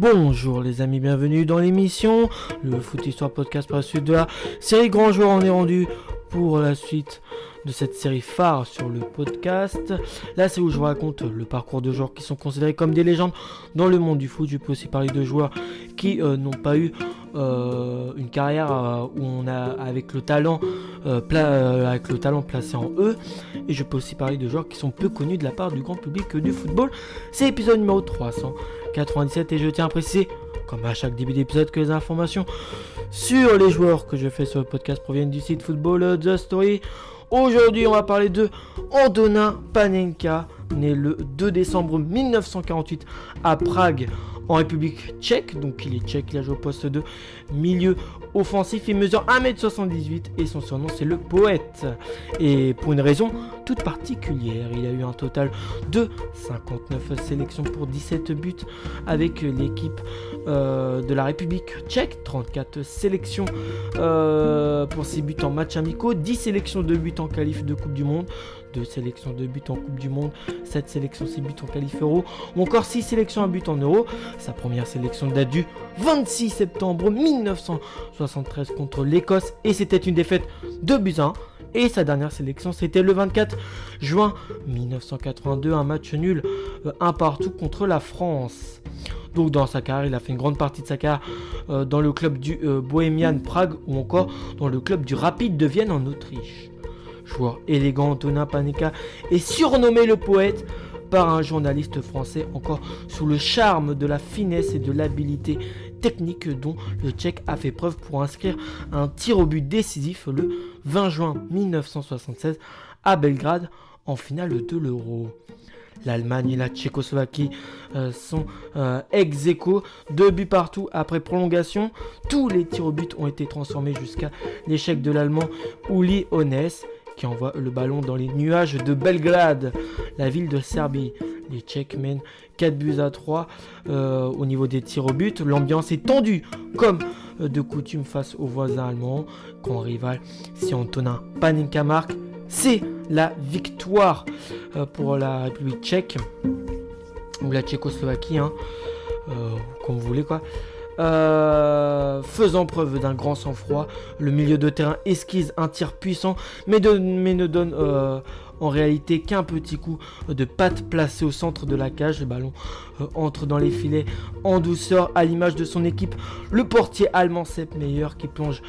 Bonjour les amis, bienvenue dans l'émission, le Foot Histoire Podcast par la suite de la série Grand Joueur. On est rendu pour la suite de cette série phare sur le podcast. Là, c'est où je vous raconte le parcours de joueurs qui sont considérés comme des légendes dans le monde du foot. Je peux aussi parler de joueurs qui euh, n'ont pas eu euh, une carrière euh, où on a avec le talent placé en eux et je peux aussi parler de joueurs qui sont peu connus de la part du grand public du football c'est l'épisode numéro 397 et je tiens à préciser comme à chaque début d'épisode que les informations sur les joueurs que je fais sur le podcast proviennent du site Football The Story Aujourd'hui, on va parler de Antonin Panenka, né le 2 décembre 1948 à Prague, en République tchèque. Donc, il est tchèque, il a joué au poste de milieu offensif. Il mesure 1m78 et son surnom, c'est le poète. Et pour une raison toute particulière, il a eu un total de 59 sélections pour 17 buts avec l'équipe euh, de la République tchèque. 34 sélections euh, pour ses buts en match amicaux, 10 sélections de buts en qualif de Coupe du Monde. 2 sélections de buts en Coupe du Monde, 7 sélections, 6 buts en qualif euro, ou encore 6 sélections à but en euro. Sa première sélection date du 26 septembre 1973 contre l'Écosse et c'était une défaite de buts 1. Et sa dernière sélection, c'était le 24 juin 1982, un match nul, euh, un partout contre la France. Donc dans sa carrière, il a fait une grande partie de sa carrière euh, dans le club du euh, Bohemian Prague ou encore dans le club du Rapide de Vienne en Autriche. Joueur élégant, Antonin Paneka est surnommé le poète par un journaliste français encore sous le charme de la finesse et de l'habilité technique dont le Tchèque a fait preuve pour inscrire un tir au but décisif le 20 juin 1976 à Belgrade en finale de l'Euro. L'Allemagne et la Tchécoslovaquie euh, sont euh, ex aequo, deux buts partout après prolongation. Tous les tirs au but ont été transformés jusqu'à l'échec de l'Allemand Uli Hones qui envoie le ballon dans les nuages de Belgrade, la ville de Serbie. Les Tchèques mènent 4 buts à 3 euh, au niveau des tirs au but. L'ambiance est tendue comme euh, de coutume face aux voisins allemands. Quand rival, si Antonin Panenka marque, c'est la victoire euh, pour la République tchèque ou la Tchécoslovaquie, hein. comme vous voulez quoi. Euh, faisant preuve d'un grand sang-froid, le milieu de terrain esquisse un tir puissant, mais, ne donne euh, en réalité qu'un petit coup de patte placé au centre de la cage. Le ballon euh, entre dans les filets en douceur, à l'image de son équipe. Le portier allemand Sepp Meyer qui plonge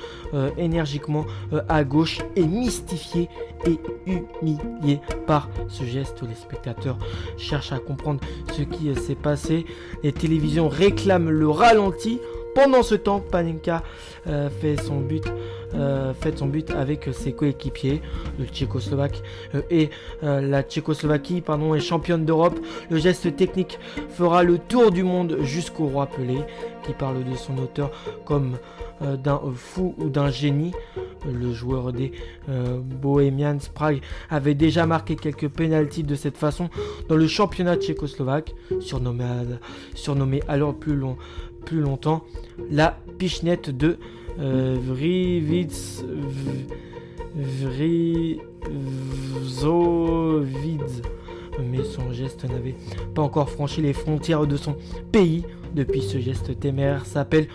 énergiquement à gauche est mystifié et humilié par ce geste. Les spectateurs cherchent à comprendre ce qui s'est passé. Les télévisions réclament le ralenti pendant ce temps, Panenka euh, fait son but. Euh, fait son but avec ses coéquipiers, le Tchécoslovaque euh, et la Tchécoslovaquie pardon, est championne d'Europe. Le geste technique fera le tour du monde jusqu'au roi Pelé, qui parle de son auteur comme d'un fou ou d'un génie. Le joueur des Bohemians Prague avait déjà marqué quelques pénalties de cette façon dans le championnat tchécoslovaque, surnommé, surnommé alors plus long, plus longtemps la pichenette de euh, Vrivitz Mais son geste n'avait pas encore franchi les frontières de son pays. Depuis ce geste téméraire s'appelle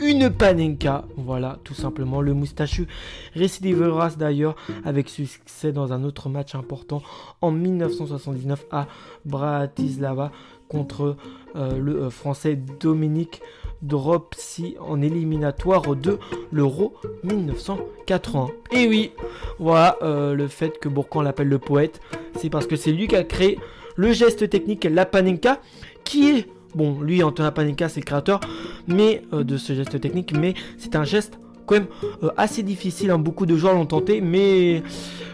une panenka. Voilà, tout simplement. Le moustachu récidivera d'ailleurs avec succès dans un autre match important en 1979 à Bratislava contre euh, le euh, français Dominique Dropsy en éliminatoire de l'Euro 1980. Et oui, voilà euh, le fait que Bourquin l'appelle le poète, c'est parce que c'est lui qui a créé le geste technique la panenka qui est bon, lui Antonin Panenka c'est le créateur mais de ce geste technique mais c'est un geste quand même assez difficile, hein. beaucoup de joueurs l'ont tenté mais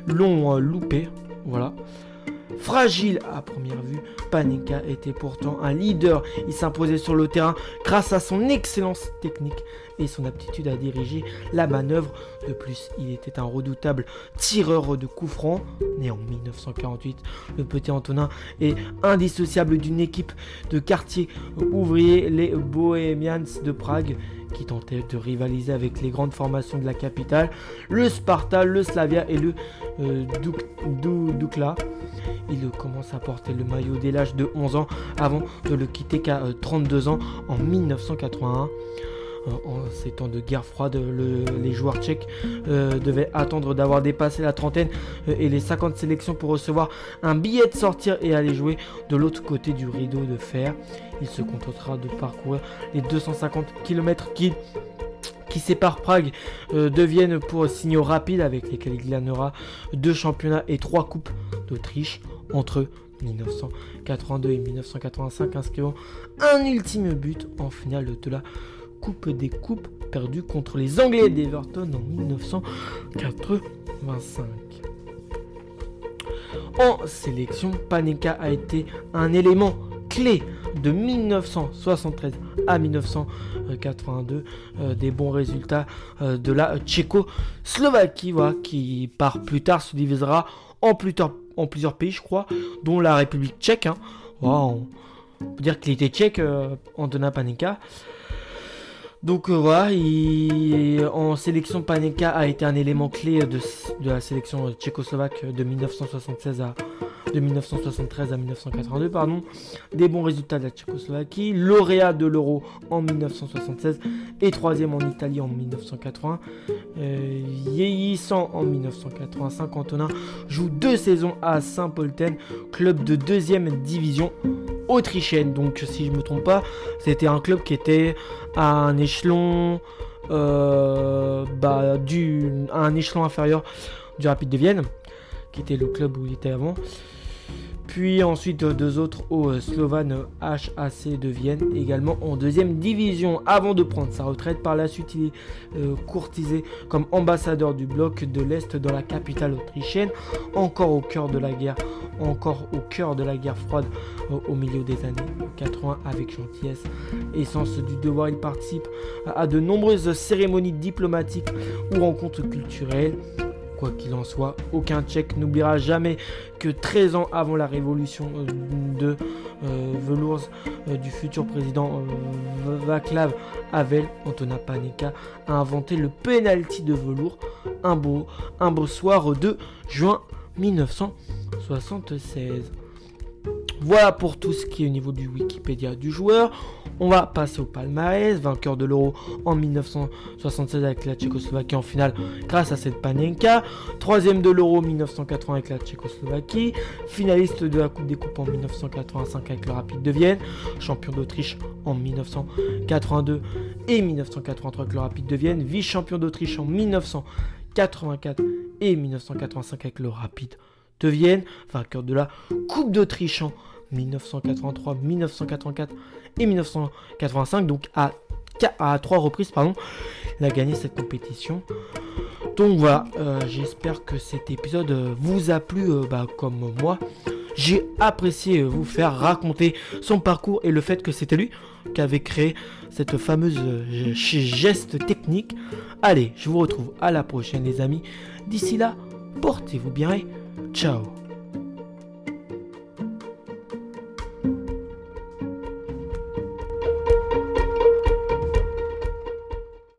l'ont loupé. Voilà. Fragile à première vue, Panenka était pourtant un leader. Il s'imposait sur le terrain grâce à son excellence technique et son aptitude à diriger la manœuvre. De plus, il était un redoutable tireur de coups francs. Né en 1948, le petit Antonin est indissociable d'une équipe de quartier ouvrier, les Bohemians de Prague, qui tentait de rivaliser avec les grandes formations de la capitale, le Sparta, le Slavia et le euh, Dukla. Il commence à porter le maillot dès l'âge de 11 ans avant de le quitter qu'à 32 ans en 1981 en ces temps de guerre froide, les joueurs tchèques euh, devaient attendre d'avoir dépassé la trentaine euh, et les 50 sélections pour recevoir un billet de sortir et aller jouer de l'autre côté du rideau de fer. Il se contentera de parcourir les 250 km qui qui séparent Prague euh, deviennent pour signaux rapides avec lesquels il gagnera deux championnats et trois coupes d'Autriche entre 1982 et 1985 inscrivant un ultime but en finale de la Coupe des Coupes perdue contre les Anglais d'Everton en 1985. En sélection, Panenka a été un élément clé de 1973 à 1982 euh, des bons résultats euh, de la Tchécoslovaquie qui par plus tard se divisera en, en plusieurs pays je crois dont la République tchèque hein. on peut dire qu'il était tchèque euh, Antonin Panenka donc euh, voilà, en sélection Panenka a été un élément clé de, la sélection tchécoslovaque de 1976 à de 1973 à 1982, pardon, des bons résultats de la Tchécoslovaquie, lauréat de l'Euro en 1976 et troisième en Italie en 1980. Euh, vieillissant en 1985, Antonin joue deux saisons à Saint-Polten, club de deuxième division autrichienne. Donc si je me trompe pas, c'était un club qui était à un échelon euh, bah, un échelon inférieur du Rapide de Vienne, qui était le club où il était avant. Puis ensuite deux autres au Slovan HAC de Vienne, également en deuxième division, avant de prendre sa retraite. Par la suite, il est euh, courtisé comme ambassadeur du bloc de l'Est dans la capitale autrichienne, encore au cœur de la guerre, encore au cœur de la guerre froide euh, au milieu des années 80 avec gentillesse et sens du devoir. Il participe à de nombreuses cérémonies diplomatiques ou rencontres culturelles. Quoi qu'il en soit, aucun Tchèque n'oubliera jamais que 13 ans avant la révolution euh, de euh, velours euh, du futur président Václav Havel, Antonin Paneka a inventé le penalty de velours un beau, un beau soir de juin 1976. Voilà pour tout ce qui est au niveau du Wikipédia du joueur. On va passer au palmarès, vainqueur de l'Euro en 1976 avec la Tchécoslovaquie en finale grâce à cette Panenka, troisième de l'Euro 1980 avec la Tchécoslovaquie, finaliste de la Coupe des Coupes en 1985 avec le Rapide de Vienne, champion d'Autriche en 1982 et 1983 avec le Rapide de Vienne, vice-champion d'Autriche en 1984 et 1985 avec le Rapide de Vienne, vainqueur de la Coupe d'Autriche en 1983, 1984 et 1985. Donc à, trois reprises, pardon, il a gagné cette compétition. Donc voilà, euh, j'espère que cet épisode vous a plu euh, bah, comme moi. J'ai apprécié vous faire raconter son parcours et le fait que c'était lui qui avait créé cette fameuse euh, geste technique. Allez, je vous retrouve à la prochaine les amis. D'ici là, portez-vous bien et ciao